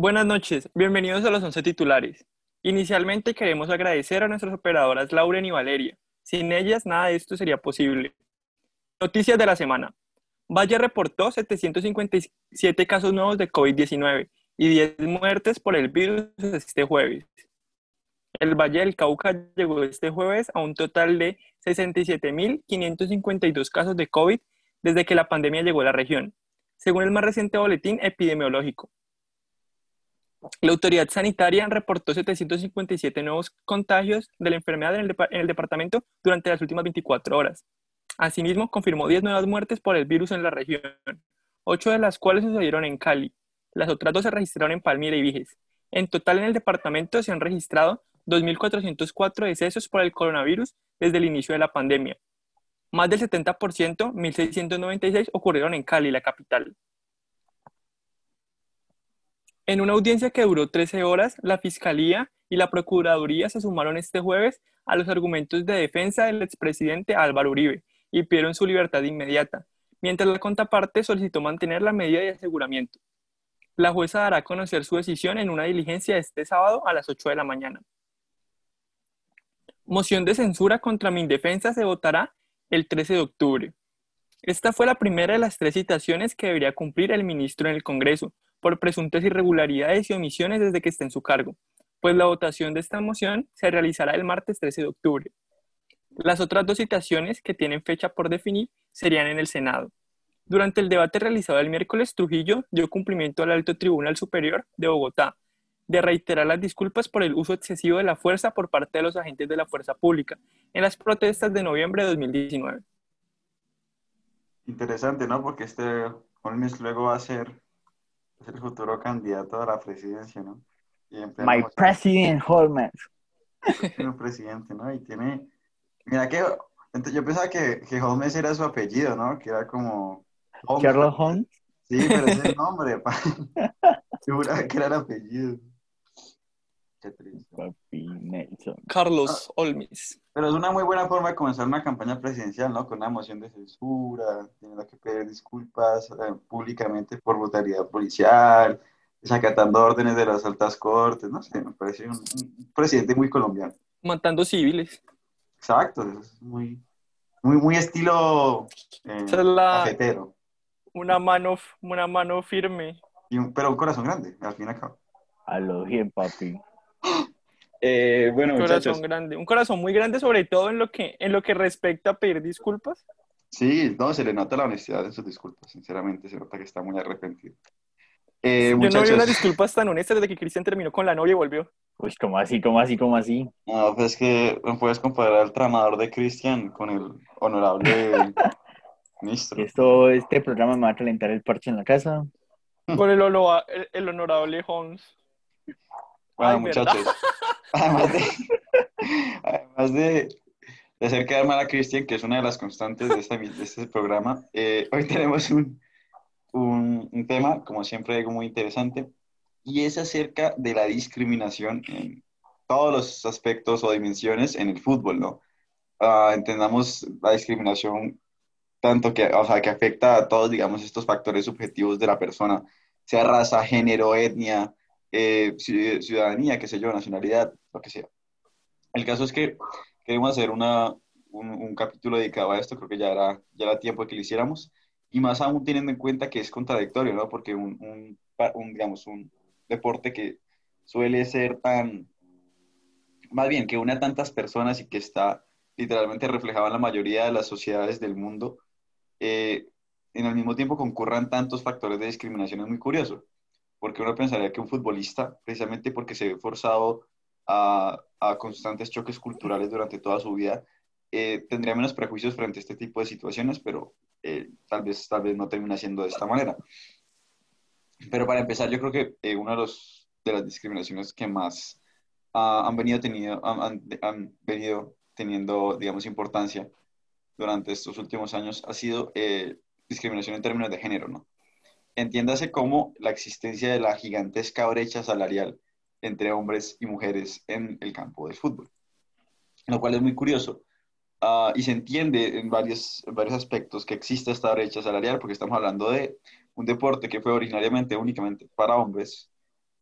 Buenas noches, bienvenidos a los 11 titulares. Inicialmente queremos agradecer a nuestras operadoras Lauren y Valeria. Sin ellas nada de esto sería posible. Noticias de la semana. Valle reportó 757 casos nuevos de COVID-19 y 10 muertes por el virus este jueves. El Valle del Cauca llegó este jueves a un total de 67.552 casos de COVID desde que la pandemia llegó a la región, según el más reciente boletín epidemiológico. La autoridad sanitaria reportó 757 nuevos contagios de la enfermedad en el, departamento durante las últimas 24 horas. Asimismo, confirmó 10 nuevas muertes por el virus en la región, 8 de las cuales sucedieron en Cali. Las otras dos se registraron en Palmira y Viges. En total en el departamento se han registrado 2.404 decesos por el coronavirus desde el inicio de la pandemia. Más del 70%, 1.696, ocurrieron en Cali, la capital. En una audiencia que duró 13 horas, la Fiscalía y la Procuraduría se sumaron este jueves a los argumentos de defensa del expresidente Álvaro Uribe y pidieron su libertad inmediata, mientras la contraparte solicitó mantener la medida de aseguramiento. La jueza dará a conocer su decisión en una diligencia este sábado a las 8 de la mañana. Moción de censura contra mi indefensa se votará el 13 de octubre. Esta fue la primera de las tres citaciones que debería cumplir el ministro en el Congreso, por presuntas irregularidades y omisiones desde que está en su cargo, pues la votación de esta moción se realizará el martes 13 de octubre. Las otras dos citaciones que tienen fecha por definir serían en el Senado. Durante el debate realizado el miércoles, Trujillo dio cumplimiento al Alto Tribunal Superior de Bogotá de reiterar las disculpas por el uso excesivo de la fuerza por parte de los agentes de la fuerza pública en las protestas de noviembre de 2019. Interesante, ¿no? Porque este Holmes luego va a ser es el futuro candidato a la presidencia, ¿no? My President Holmes. Un presidente, ¿no? Y tiene, mira que, yo pensaba que, que Holmes era su apellido, ¿no? Que era como... Sherlock Holmes. Sí, pero es el nombre, Seguro que era el apellido. Carlos ah. Olmis. Pero es una muy buena forma de comenzar una campaña presidencial, ¿no? Con una moción de censura, tiene que pedir disculpas eh, públicamente por brutalidad policial, desacatando órdenes de las altas cortes, no sé, me parece un, presidente muy colombiano. Matando civiles. Exacto, es muy, muy, muy estilo eh, la, Una mano, una mano firme. pero un corazón grande, al fin y al cabo. A lo bien, papi. Eh, bueno, un corazón grande, un corazón muy grande, sobre todo en lo que en lo que respecta a pedir disculpas. Sí, no, se le nota la honestidad en sus disculpas, sinceramente, se nota que está muy arrepentido. Eh, Yo no vi unas disculpas tan honestas desde que Cristian terminó con la novia y volvió. Uy, ¿cómo así, cómo así, cómo así? No, pues es que no puedes comparar al tramador de Cristian con el honorable ministro. Esto, este programa me va a calentar el parche en la casa. Con el, el, el honorable Holmes. Bueno, muchachos, además de, además de, hacer quedar mal a Cristian, que es una de las constantes de este, de este programa, eh, hoy tenemos un, un, un, tema, como siempre digo, muy interesante, y es acerca de la discriminación en todos los aspectos o dimensiones en el fútbol, ¿no? Uh, entendamos la discriminación tanto que, o sea, que afecta a todos, digamos, estos factores subjetivos de la persona, sea raza, género, etnia, eh, ciudadanía, qué sé yo, nacionalidad, lo que sea. El caso es que queremos hacer una, un, capítulo dedicado a esto, creo que ya era, ya era tiempo de que lo hiciéramos, y más aún teniendo en cuenta que es contradictorio, ¿no? Porque un, un, digamos, un deporte que suele ser tan, más bien, que une a tantas personas y que está literalmente reflejado en la mayoría de las sociedades del mundo, eh, en el mismo tiempo concurran tantos factores de discriminación es muy curioso porque uno pensaría que un futbolista, precisamente porque se ve forzado a, a constantes choques culturales durante toda su vida, eh, tendría menos prejuicios frente a este tipo de situaciones, pero eh, tal, vez, tal vez no termina siendo de esta manera. Pero para empezar, yo creo que eh, una de, los, de las discriminaciones que más han, venido tenido, han, venido teniendo, digamos, importancia durante estos últimos años ha sido discriminación en términos de género, ¿no? Entiéndase como la existencia de la gigantesca brecha salarial entre hombres y mujeres en el campo del fútbol, lo cual es muy curioso. Ah, y se entiende en varios, varios aspectos que existe esta brecha salarial, porque estamos hablando de un deporte que fue originariamente únicamente para hombres,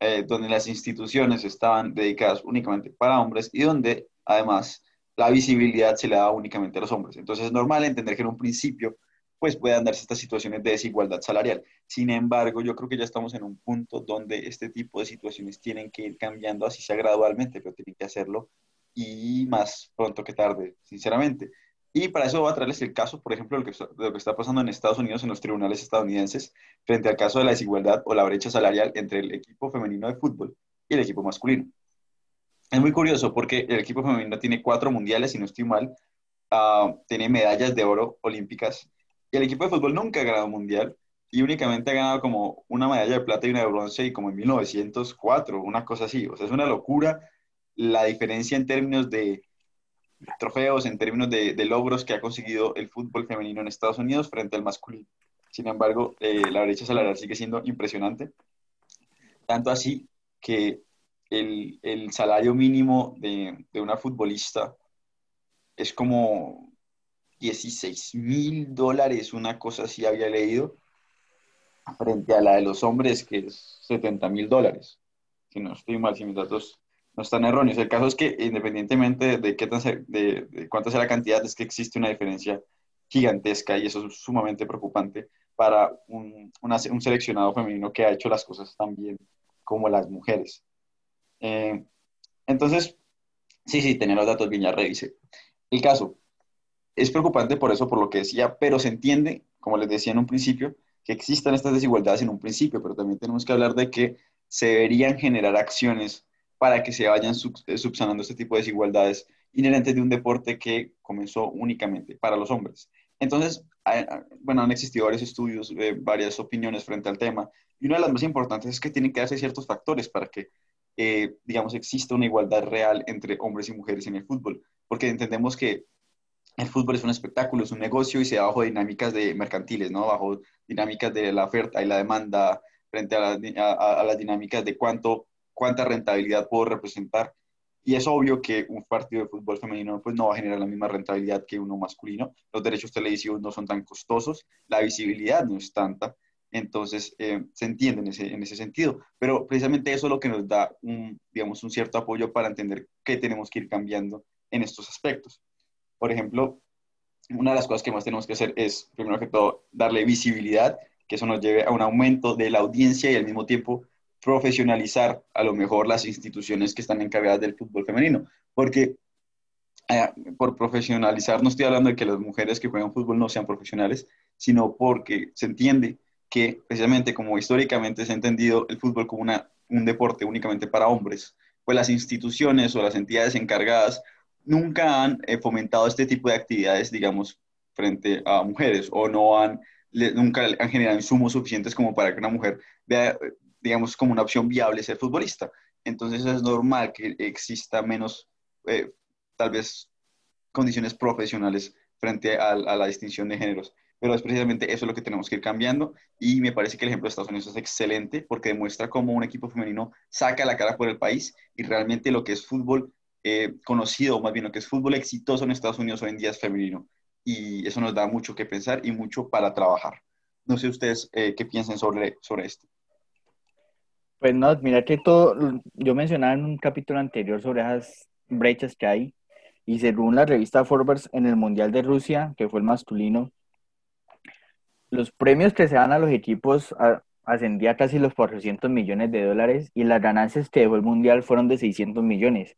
eh, donde las instituciones estaban dedicadas únicamente para hombres y donde además la visibilidad se le daba únicamente a los hombres. Entonces es normal entender que en un principio pues puedan darse estas situaciones de desigualdad salarial. Sin embargo, yo creo que ya estamos en un punto donde este tipo de situaciones tienen que ir cambiando, así sea gradualmente, pero tienen que hacerlo y más pronto que tarde, sinceramente. Y para eso voy a traerles el caso, por ejemplo, de lo, que está, pasando en Estados Unidos, en los tribunales estadounidenses, frente al caso de la desigualdad o la brecha salarial entre el equipo femenino de fútbol y el equipo masculino. Es muy curioso porque el equipo femenino tiene cuatro mundiales, si no estoy mal, uh, tiene medallas de oro olímpicas el equipo de fútbol nunca ha ganado un mundial y únicamente ha ganado como una medalla de plata y una de bronce y como en 1904, una cosa así. O sea, es una locura la diferencia en términos de trofeos, en términos de, logros que ha conseguido el fútbol femenino en Estados Unidos frente al masculino. Sin embargo, eh, la brecha salarial sigue siendo impresionante. Tanto así que el, el salario mínimo de, de, una futbolista es como 16 mil dólares, una cosa así había leído, frente a la de los hombres, que es 70 mil dólares. Si no estoy mal, si mis datos no están erróneos. El caso es que independientemente de, qué tan, de, de cuánta sea la cantidad, es que existe una diferencia gigantesca y eso es sumamente preocupante para un, un seleccionado femenino que ha hecho las cosas tan bien como las mujeres. Eh, entonces, sí, sí, tener los datos bien, ya revisé. El caso es preocupante por eso, por lo que decía, pero se entiende, como les decía en un principio, que existan estas desigualdades en un principio, pero también tenemos que hablar de que se deberían generar acciones para que se vayan eh, subsanando este tipo de desigualdades inherentes de un deporte que comenzó únicamente para los hombres. Entonces, bueno, han existido varios estudios, eh, varias opiniones frente al tema, y una de las más importantes es que tienen que darse ciertos factores para que, eh, digamos, exista una igualdad real entre hombres y mujeres en el fútbol, porque entendemos que el fútbol es un espectáculo, es un negocio y se da bajo dinámicas de mercantiles, ¿no? Bajo dinámicas de la oferta y la demanda frente a, las dinámicas de cuánto cuánta rentabilidad puedo representar. Y es obvio que un partido de fútbol femenino pues, no va a generar la misma rentabilidad que uno masculino. Los derechos televisivos no son tan costosos, la visibilidad no es tanta. Entonces, eh, se entiende en ese, en ese sentido. Pero precisamente eso es lo que nos da un, digamos, un cierto apoyo para entender qué tenemos que ir cambiando en estos aspectos. Por ejemplo, una de las cosas que más tenemos que hacer es, primero que todo, darle visibilidad, que eso nos lleve a un aumento de la audiencia y al mismo tiempo profesionalizar a lo mejor las instituciones que están encargadas del fútbol femenino, porque eh, por profesionalizar no estoy hablando de que las mujeres que juegan fútbol no sean profesionales, sino porque se entiende que precisamente como históricamente se ha entendido el fútbol como una, un deporte únicamente para hombres, pues las instituciones o las entidades encargadas nunca han eh, fomentado este tipo de actividades, digamos, frente a mujeres o no han, nunca han generado insumos suficientes como para que una mujer vea, digamos, como una opción viable ser futbolista. Entonces es normal que exista menos, eh, tal vez, condiciones profesionales frente a, la distinción de géneros. Pero es precisamente eso lo que tenemos que ir cambiando y me parece que el ejemplo de Estados Unidos es excelente porque demuestra cómo un equipo femenino saca la cara por el país y realmente lo que es fútbol eh, conocido, más bien lo que es fútbol exitoso en Estados Unidos hoy en día es femenino. Y eso nos da mucho que pensar y mucho para trabajar. No sé ustedes eh, qué piensan sobre, sobre esto. Pues no, mira que todo, yo mencionaba en un capítulo anterior sobre esas brechas que hay, y según la revista Forbes, en el Mundial de Rusia, que fue el masculino, los premios que se dan a los equipos ascendía casi los 400 millones de dólares y las ganancias que dejó el Mundial fueron de 600 millones.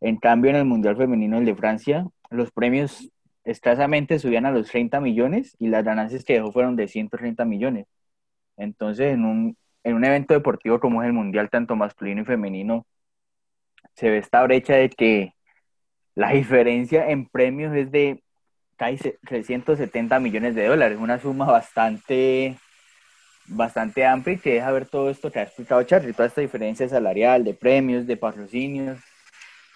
En cambio, en el Mundial Femenino, el de Francia, los premios escasamente subían a los 30 millones y las ganancias que dejó fueron de 130 millones. Entonces, en un, en un evento deportivo como es el Mundial, tanto masculino y femenino, se ve esta brecha de que la diferencia en premios es de casi 370 millones de dólares, una suma bastante, bastante amplia y que deja ver todo esto que ha explicado Charlie, toda esta diferencia salarial, de premios, de patrocinios,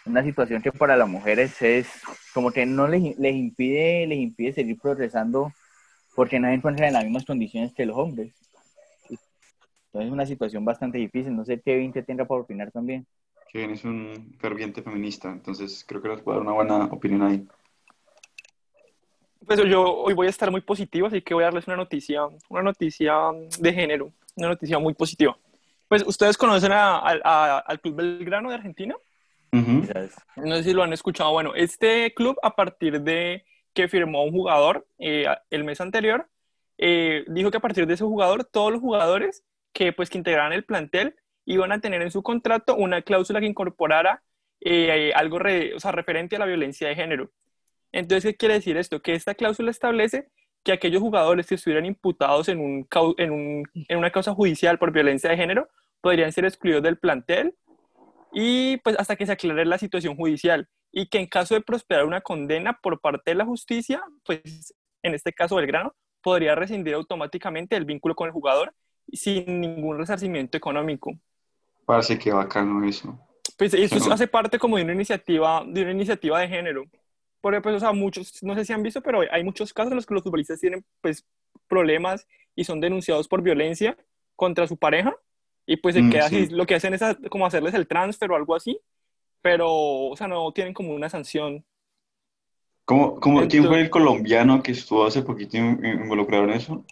una situación que para las mujeres es como que no les, les impide, les impide seguir progresando porque no se encuentran en las mismas condiciones que los hombres. Entonces es una situación bastante difícil. No sé Kevin que tenga para opinar también. Kevin es un ferviente feminista, entonces creo que nos puede dar una buena opinión ahí. Pues yo hoy voy a estar muy positivo, así que voy a darles una noticia, una noticia de género, una noticia muy positiva. Pues ustedes conocen al Club Belgrano de Argentina. No sé si lo han escuchado. Bueno, este club a partir de que firmó un jugador eh, el mes anterior, eh, dijo que a partir de ese jugador todos los jugadores que pues que integraran el plantel iban a tener en su contrato una cláusula que incorporara eh, algo o sea, referente a la violencia de género. Entonces, ¿qué quiere decir esto? Que esta cláusula establece que aquellos jugadores que estuvieran imputados en, un, en, un, en una causa judicial por violencia de género podrían ser excluidos del plantel y pues hasta que se aclare la situación judicial y que en caso de prosperar una condena por parte de la justicia, pues en este caso Belgrano podría rescindir automáticamente el vínculo con el jugador sin ningún resarcimiento económico. Parece que bacano eso. Pues eso hace parte como de una iniciativa, de una iniciativa de género. Porque pues, o sea, muchos, no sé si han visto, pero hay muchos casos en los que los futbolistas tienen pues problemas y son denunciados por violencia contra su pareja y pues se mm, queda así, lo que hacen es como hacerles el transfer o algo así, pero, o sea, no tienen como una sanción. ¿Cómo, cómo, ¿Quién fue el colombiano que estuvo hace poquito involucrado en eso?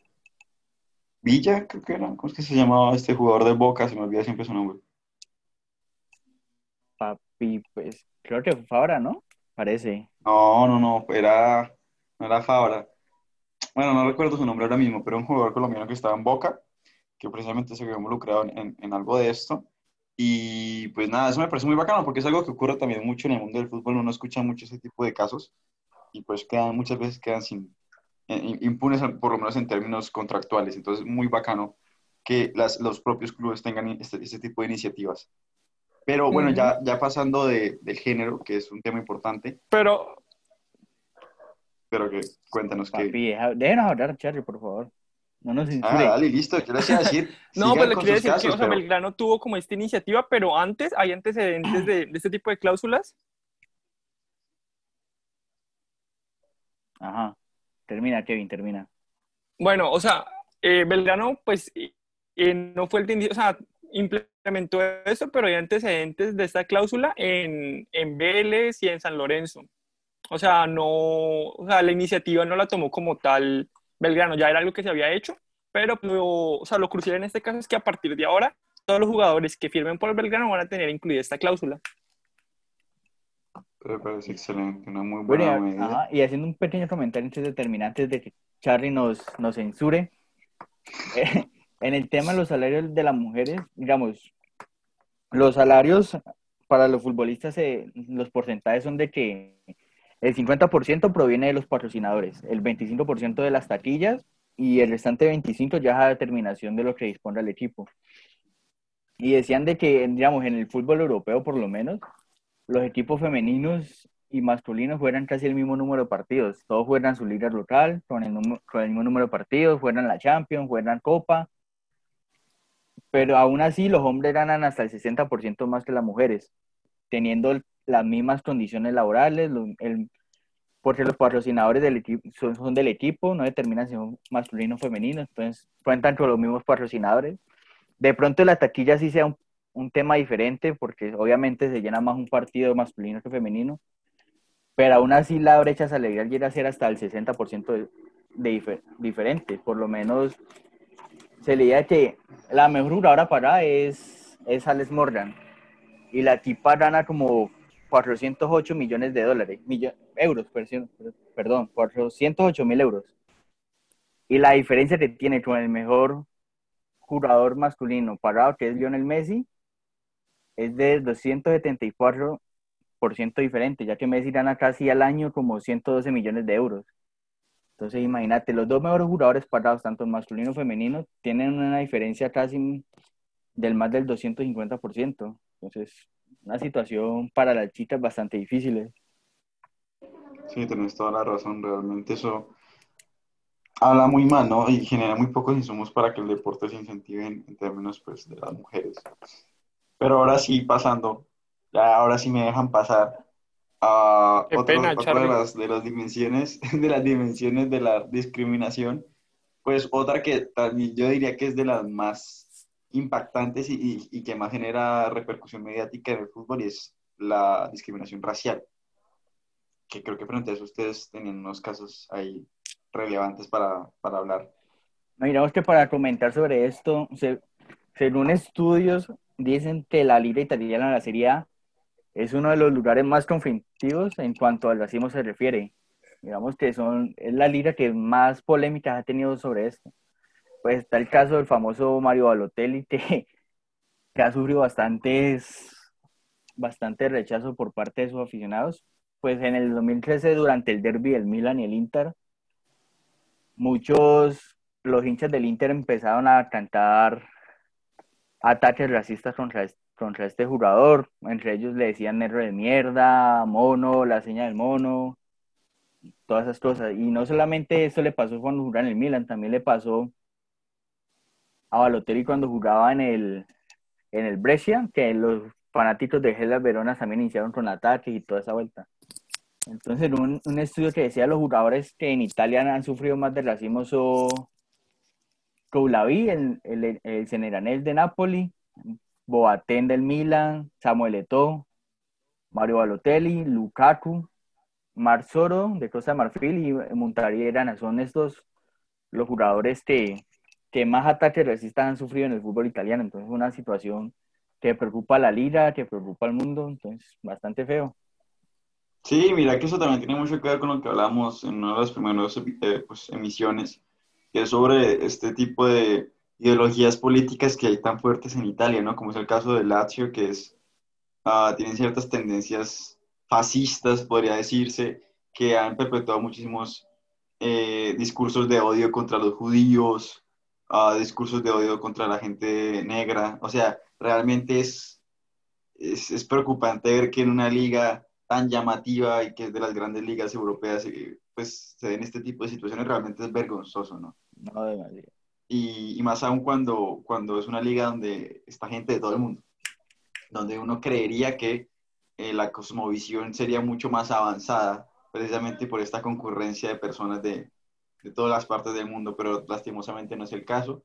Villa, creo que era. ¿Cómo es que se llamaba este jugador de Boca? Se me olvida siempre su nombre. Papi, pues creo que fue Fabra, ¿no? Parece. No, no, no, era, no era Fabra. Bueno, no recuerdo su nombre ahora mismo, pero un jugador colombiano que estaba en Boca, que precisamente se vio involucrado en, en algo de esto. Y pues nada, eso me parece muy bacano porque es algo que ocurre también mucho en el mundo del fútbol. Uno escucha mucho ese tipo de casos y pues quedan, muchas veces quedan sin, eh, impunes, por lo menos en términos contractuales. Entonces, muy bacano que las, los propios clubes tengan este, este tipo de iniciativas. Pero bueno, ya, ya pasando de, del género, que es un tema importante. Pero. Pero que cuéntanos que. Déjenos hablar, Charlie, por favor. No nos Ah, dale, listo, ¿qué le decir? no, pero le quiero decir que o Belgrano tuvo como esta iniciativa, pero antes, ¿hay antecedentes de, de este tipo de cláusulas? Ajá. Termina, Kevin, termina. Bueno, o sea, eh, Belgrano, pues, eh, no fue el que, o sea, implementó eso, pero hay antecedentes de esta cláusula en, en Vélez y en San Lorenzo. O sea, no, o sea, la iniciativa no la tomó como tal Belgrano ya era algo que se había hecho, pero lo, o sea, lo crucial en este caso es que a partir de ahora todos los jugadores que firmen por Belgrano van a tener incluida esta cláusula. Me parece excelente, una muy buena medida. y haciendo un pequeño comentario antes de terminar, antes de que Charlie nos, nos censure, eh, en el tema de los salarios de las mujeres, digamos, los salarios para los futbolistas, eh, los porcentajes son de que el 50% proviene de los patrocinadores, el 25% de las taquillas y el restante 25% ya es a determinación de lo que dispone el equipo. Y decían de que, digamos, en el fútbol europeo por lo menos, los equipos femeninos y masculinos juegan casi el mismo número de partidos. Todos juegan su liga local con el, con el mismo número de partidos, juegan la Champions, juegan Copa. Pero aún así los hombres ganan hasta el 60% más que las mujeres, teniendo las mismas condiciones laborales, el, porque los patrocinadores del equipo son, del equipo, no determinan si son masculino o femenino, entonces cuentan con los mismos patrocinadores. De pronto la taquilla sí sea un, un, tema diferente, porque obviamente se llena más un partido masculino que femenino, pero aún así la brecha salarial llega a ser hasta el 60% de, de diferente, por lo menos se leía que la mejor jugadora para es, es Alex Morgan, y la tipa gana como 408 millones de dólares, euros, perdón, 408 mil euros. Y la diferencia que tiene con el mejor jugador masculino parado, que es Lionel Messi, es de 274% diferente, ya que Messi gana casi al año como 112 millones de euros. Entonces, imagínate, los dos mejores jugadores parados, tanto masculino y femenino, tienen una diferencia casi del más del 250%. Entonces, una situación para las chicas bastante difícil. ¿eh? Sí, tenés toda la razón, realmente eso habla muy mal, ¿no? Y genera muy pocos insumos para que el deporte se incentive en, términos, pues, de las mujeres. Pero ahora sí, pasando, ya ahora sí me dejan pasar a otra, de, las, de las dimensiones, de las dimensiones de la discriminación, pues otra que también yo diría que es de las más impactantes y, que más genera repercusión mediática en el fútbol y es la discriminación racial. Que creo que frente a eso ustedes tienen unos casos ahí relevantes para, para hablar. Miramos que para comentar sobre esto, se, según estudios, dicen que la liga italiana de la Serie A es uno de los lugares más conflictivos en cuanto al racismo se refiere. Digamos que son, es la liga que más polémicas ha tenido sobre esto. Pues está el caso del famoso Mario Balotelli, que, que ha sufrido bastantes, bastante rechazo por parte de sus aficionados. Pues en el 2013, durante el derby del Milan y el Inter, muchos, los hinchas del Inter empezaron a cantar ataques racistas contra, contra este jugador. Entre ellos le decían negro de mierda, mono, la seña del mono, todas esas cosas. Y no solamente eso le pasó cuando jugaba en el Milan, también le pasó a Balotelli cuando jugaba en el, en el Brescia, que los fanáticos de Hellas Verona también iniciaron con ataques y toda esa vuelta. Entonces, un, un estudio que decía los jugadores que en Italia han sufrido más de racismo son Koulavi, el, el, el Generanel de Napoli, Boateng del Milan, Samuel Eto'o, Mario Balotelli, Lukaku, Marzoro de Costa de Marfil y Montariera son estos los jugadores que, que más ataques racistas han sufrido en el fútbol italiano. Entonces, es una situación que preocupa a la liga, que preocupa al mundo, entonces, bastante feo. Sí, mira que eso también tiene mucho que ver con lo que hablamos en una de las primeras eh, pues, emisiones, que es sobre este tipo de ideologías políticas que hay tan fuertes en Italia, ¿no? Como es el caso de Lazio, que es, uh, tienen ciertas tendencias fascistas, podría decirse, que han perpetuado muchísimos eh, discursos de odio contra los judíos, uh, discursos de odio contra la gente negra. O sea, realmente es, es, es preocupante ver que en una liga tan llamativa y que es de las grandes ligas europeas, eh, pues se den este tipo de situaciones, realmente es vergonzoso, ¿no? No, y, más aún cuando, cuando es una liga donde está gente de todo el mundo, donde uno creería que eh, la cosmovisión sería mucho más avanzada, precisamente por esta concurrencia de personas de, de todas las partes del mundo, pero lastimosamente no es el caso.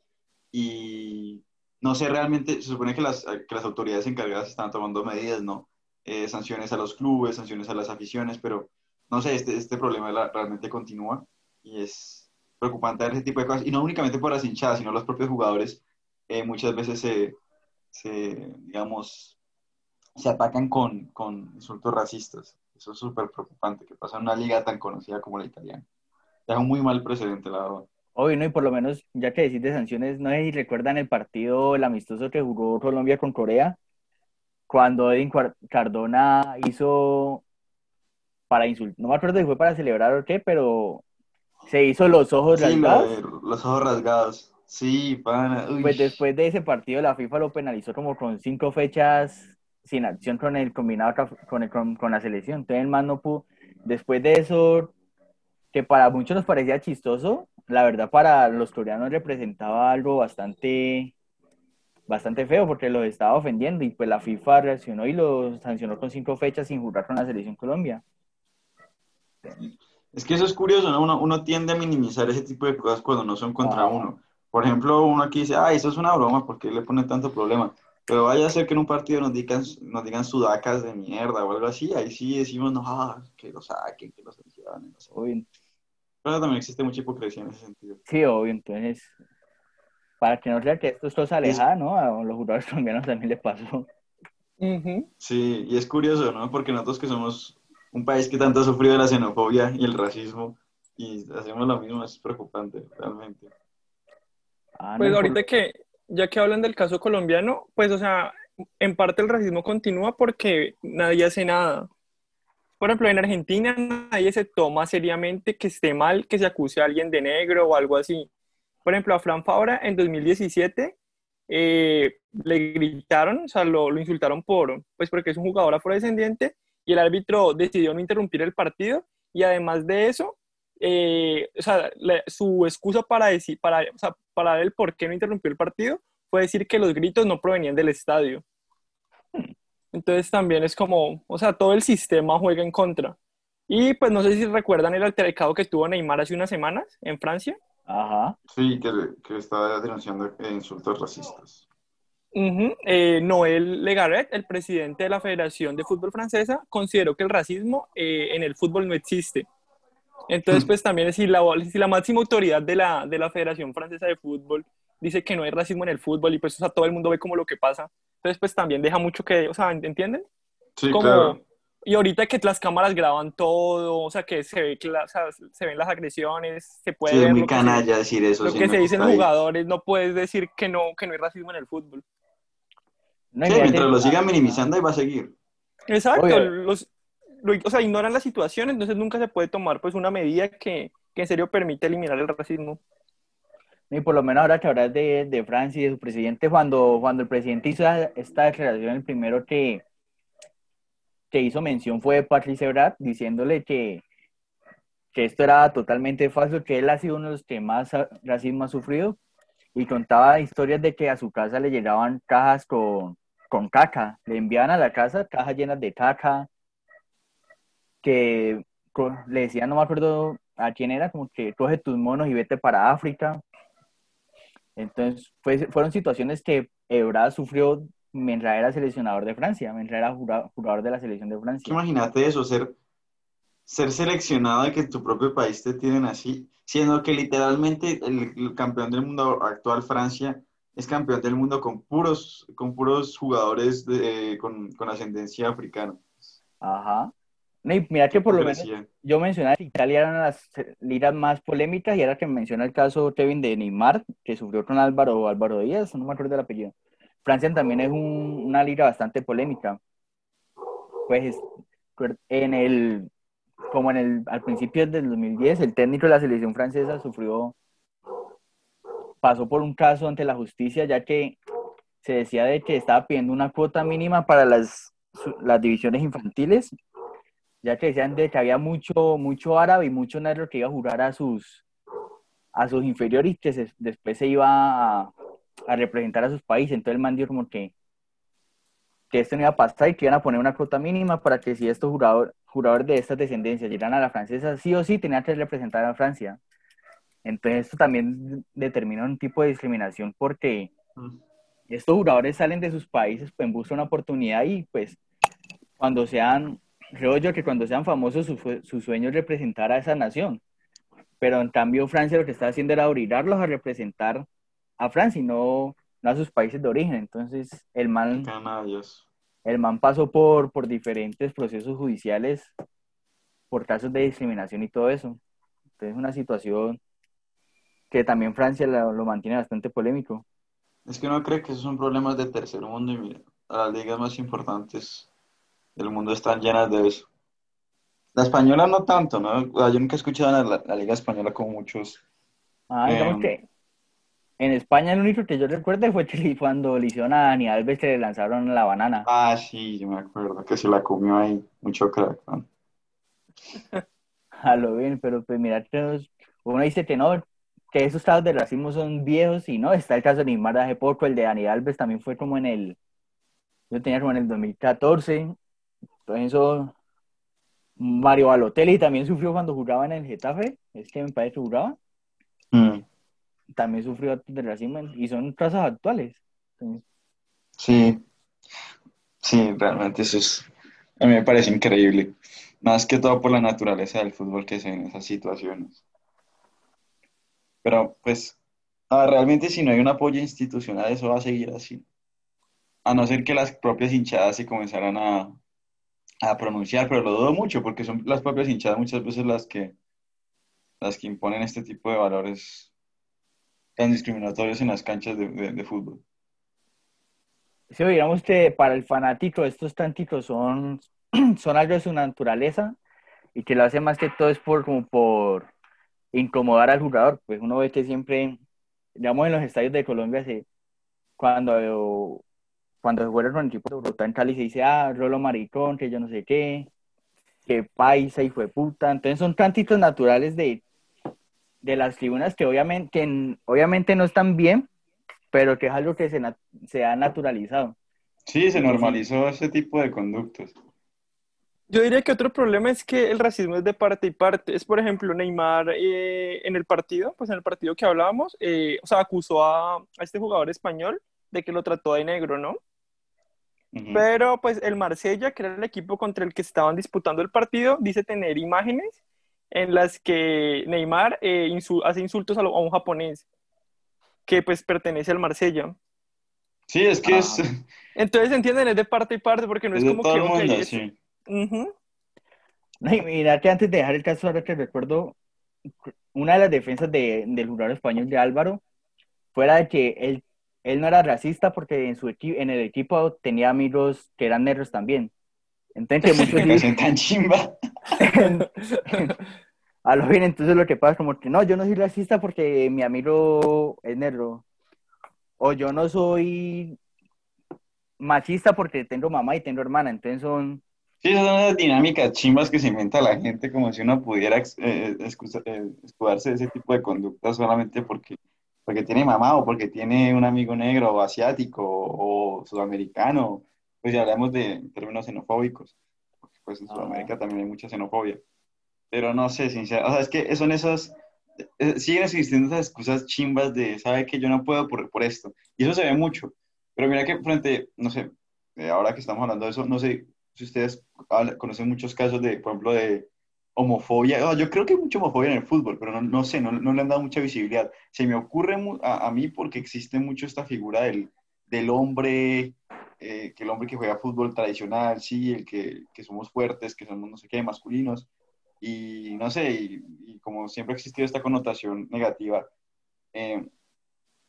Y no sé realmente, se supone que las, que las autoridades encargadas están tomando medidas, ¿no? Eh, sanciones a los clubes, sanciones a las aficiones, pero no sé, este, este problema realmente continúa y es preocupante ver ese tipo de cosas. Y no únicamente por las hinchadas, sino los propios jugadores eh, muchas veces se, se, digamos, se atacan con, con insultos racistas. Eso es súper preocupante, que pasa en una liga tan conocida como la italiana. Es un muy mal precedente, la verdad. Hoy, ¿no? Y por lo menos, ya que decís de sanciones, no sé si recuerdan el partido, el amistoso que jugó Colombia con Corea, cuando Edwin Cardona hizo para insultar, no me acuerdo si fue para celebrar o qué, pero se hizo los ojos sí, rasgados. los ojos rasgados. Sí, pana. Uy. Pues después de ese partido la FIFA lo penalizó como con cinco fechas sin acción con el combinado con, el, con, con la selección. Entonces el man no pudo. Después de eso, que para muchos nos parecía chistoso, la verdad para los coreanos representaba algo bastante bastante feo porque los estaba ofendiendo y pues la FIFA reaccionó y lo sancionó con cinco fechas sin jugar con la selección Colombia. Es que eso es curioso, ¿no? Uno, uno tiende a minimizar ese tipo de cosas cuando no son contra ah. uno. Por ejemplo, uno aquí dice, ah, eso es una broma, ¿por qué le pone tanto problema? Pero vaya a ser que en un partido nos digan, nos digan sudacas de mierda o algo así, ahí sí decimos, no, ah, que lo saquen, que lo sancionen. No sé. Pero también existe mucha hipocresía en ese sentido. Sí, obvio, entonces para que no sea que esto es cosa alejada, ¿no? A los jugadores colombianos también les pasó. Sí, y es curioso, ¿no? Porque nosotros que somos un país que tanto ha sufrido la xenofobia y el racismo, y hacemos lo mismo, es preocupante, realmente. Ah, pues ahorita que, ya que hablan del caso colombiano, pues, o sea, en parte el racismo continúa porque nadie hace nada. Por ejemplo, en Argentina nadie se toma seriamente que esté mal que se acuse a alguien de negro o algo así. Por ejemplo, a Fran Fabra en 2017 eh, le gritaron, o sea, lo, insultaron por, pues porque es un jugador afrodescendiente y el árbitro decidió no interrumpir el partido y además de eso, eh, o sea, su excusa para decir, para, o sea, para el por qué no interrumpió el partido fue decir que los gritos no provenían del estadio. Entonces también es como, o sea, todo el sistema juega en contra. Y pues no sé si recuerdan el altercado que tuvo Neymar hace unas semanas en Francia. Ajá. Sí, que, que estaba denunciando insultos racistas. Uh -huh. eh, Noel Legaret, el presidente de la Federación de Fútbol Francesa, consideró que el racismo eh, en el fútbol no existe. Entonces, pues también si la, si la máxima autoridad de la, de la Federación Francesa de Fútbol dice que no hay racismo en el fútbol y pues o sea, todo el mundo ve como lo que pasa. Entonces pues también deja mucho que, o sea, ¿entienden? Sí, claro. Y ahorita que las cámaras graban todo, o sea, que se, ve que o sea, se ven las agresiones, se puede Sí, ver es muy lo que se- canalla decir eso. lo sí, que se dicen jugadores, no puedes decir que no, que no hay racismo en el fútbol. No, Sí, mientras lo sigan minimizando, ahí va a seguir. Exacto, los, lo- o sea, ignoran la situación, entonces nunca se puede tomar pues una medida que, que en serio permite eliminar el racismo. Y por lo menos ahora que hablas de, de Francia y de su presidente, cuando, cuando el presidente hizo esta- declaración, el primero que, que hizo mención fue Patrice Ebrat, diciéndole que, que esto era totalmente falso, que él ha sido uno de los que más racismo ha sufrido, y contaba historias de que a su casa le llegaban cajas con, con caca, le enviaban a la casa cajas llenas de caca, que le decían, no me acuerdo a quién era, como que coge tus monos y vete para África. Entonces, fue- fueron situaciones que Ebrard sufrió mientras era seleccionador de Francia, mientras era jugador de la selección de Francia. Imagínate eso, ser, ser seleccionado y que en tu propio país te tienen así, siendo que literalmente el, el campeón del mundo actual, Francia, es campeón del mundo con puros, con puros jugadores de- con, con ascendencia africana. Ajá. Mira que por lo menos yo mencionaba que Italia eran las ligas más polémicas y ahora que menciona el caso Kevin de Neymar, que sufrió con Álvaro, Álvaro Díaz, no me acuerdo del apellido. Francia también es un- una liga bastante polémica. Pues en el, como en el, al principio del 2010, el técnico de la selección francesa sufrió, pasó por un caso ante la justicia, ya que se decía de que estaba pidiendo una cuota mínima para las, las divisiones infantiles ya que decían de que había mucho, mucho árabe y mucho negro que iba a jugar a sus, a sus inferiores y que se- después se iba a, a representar a sus países. Entonces el man dijo como que, que esto no iba a pasar y que iban a poner una cuota mínima para que si estos jugador, jugadores de estas descendencias llegaran a la francesa, sí o sí tenían que representar a Francia. Entonces esto también determina un tipo de discriminación porque Mm. estos jugadores salen de sus países pues, en busca de una oportunidad y pues cuando sean, creo yo que cuando sean famosos su, su sueño es representar a esa nación. Pero en cambio Francia lo que está haciendo era obligarlos a representar a Francia y no, no a sus países de origen. Entonces el man, el man pasó por, por diferentes procesos judiciales por casos de discriminación y todo eso. Entonces es una situación que también Francia lo, lo mantiene bastante polémico. Es que uno cree que esos son problemas de tercer mundo y mira, las ligas más importantes del mundo están llenas de eso. La española no tanto, ¿no? Sea, Yo nunca he escuchado la, la liga española como muchos. Ah, digamos Em. que en España el único que yo recuerdo fue cuando le hicieron a Dani Alves que le lanzaron la banana. Ah, sí, yo me acuerdo que se la comió ahí. Mucho crack, ¿no? A lo bien, pero pues mira uno dice que no, que esos casos de racismo son viejos y no, está el caso de Neymar de hace poco, el de Dani Alves también fue como en el, yo tenía como en el 2014, entonces eso, Mario Balotelli también sufrió cuando jugaba en el Getafe, es que me parece jugaba, Mm, también sufrió de racismo y son casos actuales. Entonces, Sí, sí, realmente eso es, a mí me parece increíble. Más que todo por la naturaleza del fútbol que se ven esas situaciones. Pero pues, ah, realmente si no hay un apoyo institucional, eso va a seguir así. A no ser que las propias hinchadas se comenzaran a, a pronunciar, pero lo dudo mucho porque son las propias hinchadas muchas veces las que, las que imponen este tipo de valores tan discriminatorios en las canchas de, de- de fútbol. Si digamos que para el fanático estos cánticos son, son algo de su naturaleza y que lo hace más que todo es por como por incomodar al jugador. Pues uno ve que siempre, digamos en los estadios de Colombia, se, cuando, cuando se juega con el equipo de Bogotá en Cali se dice, ah, Rolo Maricón, que yo no sé qué, que paisa y fue puta. Entonces son cánticos naturales de, de las tribunas que obviamente, que obviamente no están bien, pero que es algo que se ha naturalizado. Sí, se normalizó ese tipo de conductos. Yo diría que otro problema es que el racismo es de parte y parte. Es, por ejemplo, Neymar eh, en el partido, pues en el partido que hablábamos, eh, o sea, acusó a, a este jugador español de que lo trató de negro, ¿no? Pero pues el Marsella, que era el equipo contra el que estaban disputando el partido, dice tener imágenes en las que Neymar eh, insu- hace insultos a, lo- a un japonés. que pues pertenece al Marsella. Sí, es que es... Ah. Entonces, ¿entienden? Es de parte y parte, porque no es, como todo que... el ok, mundo, es- sí. Ujú. Ay, mira que antes de dejar el caso, ahora que recuerdo, una de las defensas de- del jugador español de Álvaro fuera de que él, él no era racista porque en su equipo, en el equipo tenía amigos que eran negros también. Entonces, muchos dicen, tan chimba. a lo bien, entonces lo que pasa es como que no, yo no soy racista porque mi amigo es negro. O yo no soy machista porque tengo mamá y tengo hermana. Entonces son, Sí, esas son las dinámicas chimbas que se inventa la gente, como si uno pudiera eh, excusa- eh, escudarse de ese tipo de conductas solamente porque, porque tiene mamá o porque tiene un amigo negro o asiático o, sudamericano. Pues ya hablamos de términos xenofóbicos, porque pues en Ah. Sudamérica también hay mucha xenofobia. Pero no sé, sinceramente, o sea, es que son esas, eh, siguen existiendo esas excusas chimbas de, sabe que yo no puedo por, por esto. Y eso se ve mucho. Pero mira que frente, no sé, eh, ahora que estamos hablando de eso, no sé si ustedes conocen muchos casos de, por ejemplo, de homofobia. Yo creo que hay mucha homofobia en el fútbol, pero no, no sé, no, no le han dado mucha visibilidad. Se me ocurre a, a mí porque existe mucho esta figura del, del hombre, eh, que el hombre que juega fútbol tradicional, sí, el que, que somos fuertes, que somos no sé qué, masculinos. Y no sé, y, y como siempre ha existido esta connotación negativa, eh,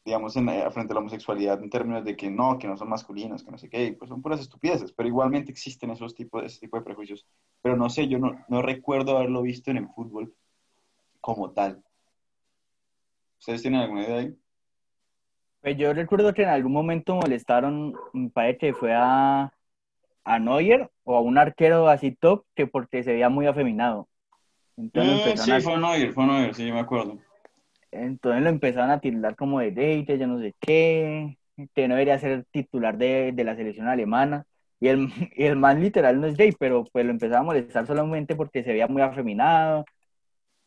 digamos, en, eh, frente a la homosexualidad en términos de que no, que no son masculinos, que no sé qué, pues son puras estupideces, pero igualmente existen esos tipos, ese tipo de prejuicios. Pero no sé, yo no, no recuerdo haberlo visto en el fútbol como tal. ¿Ustedes tienen alguna idea ahí? Pues yo recuerdo que en algún momento molestaron, me parece que fue a, a Neuer o a un arquero así top, que porque se veía muy afeminado. Entonces, Mm, empezaron sí, a, fue Neuer, fue Neuer, sí, me acuerdo. Entonces lo empezaron a tildar como de hate, yo no sé qué, que no debería ser titular de, de la selección alemana. Y el, y el man literal no es gay, pero pues lo empezaba a molestar solamente porque se veía muy afeminado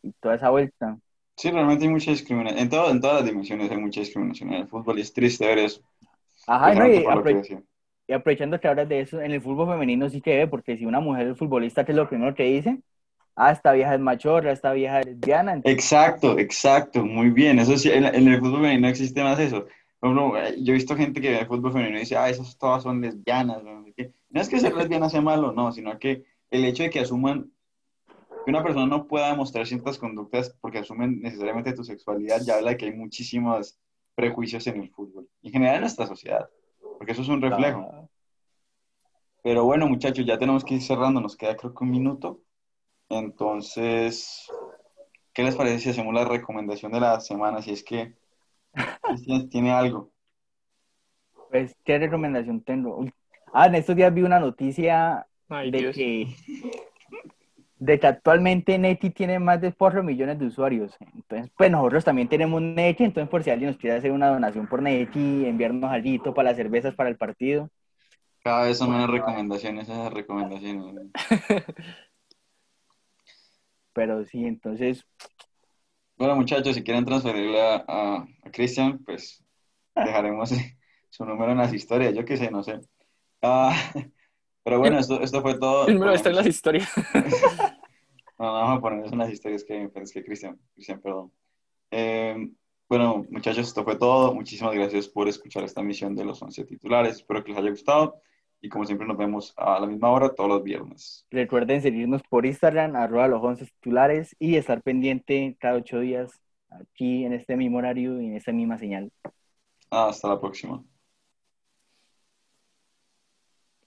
y toda esa vuelta. Sí, realmente hay mucha discriminación. En, todo- en todas las dimensiones hay mucha discriminación en el fútbol es triste ver eso. Ajá, ¿no? Y, que y aprovechando que hablas de eso, en el fútbol femenino sí que ve, porque si una mujer es futbolista, ¿qué es lo primero que dice? Ah, esta vieja es machorra, esta vieja es lesbiana. entonces- Exacto, exacto, muy bien. Eso sí, en, en el fútbol femenino no existe más eso. Por ejemplo, eh, yo he visto gente que ve el fútbol femenino y dice, ah, esas todas son lesbianas. No. No es que ser lesbiana sea malo, no, sino que el hecho de que asuman que una persona no pueda demostrar ciertas conductas porque asumen necesariamente tu sexualidad, ya habla de que hay muchísimos prejuicios en el fútbol. En general en nuestra sociedad, porque eso es un reflejo. Pero bueno, muchachos, ya tenemos que ir cerrando, nos queda creo que un minuto. Entonces, ¿qué les parece si hacemos la recomendación de la semana? Si es que Cristian tiene algo. Pues, ¿qué recomendación tengo? Uy. Ah, en estos días vi una noticia Ay, de Dios. que, de que actualmente Neti tiene más de 4 millones de usuarios. Entonces, pues nosotros también tenemos Neti, entonces por si alguien nos quiere hacer una donación por Neti, enviarnos algo para las cervezas para el partido. Cada vez son menos recomendaciones, esas recomendaciones. Pero sí, entonces, Bueno, muchachos, si quieren transferirle a, a, a Cristian, pues dejaremos su número en las historias, yo qué sé, no sé. Ah, pero bueno, esto, esto fue todo. El número está en las historias. No, no, vamos a poner eso en las historias que es que Cristian, Cristian, perdón. Eh, bueno, muchachos, esto fue todo. Muchísimas gracias por escuchar esta emisión de los 11 titulares. Espero que les haya gustado. Y como siempre, nos vemos a la misma hora todos los viernes. recuerden seguirnos por Instagram, arroba los 11 titulares, y estar pendiente cada ocho días aquí en este mismo horario y en esta misma señal. Hasta la próxima.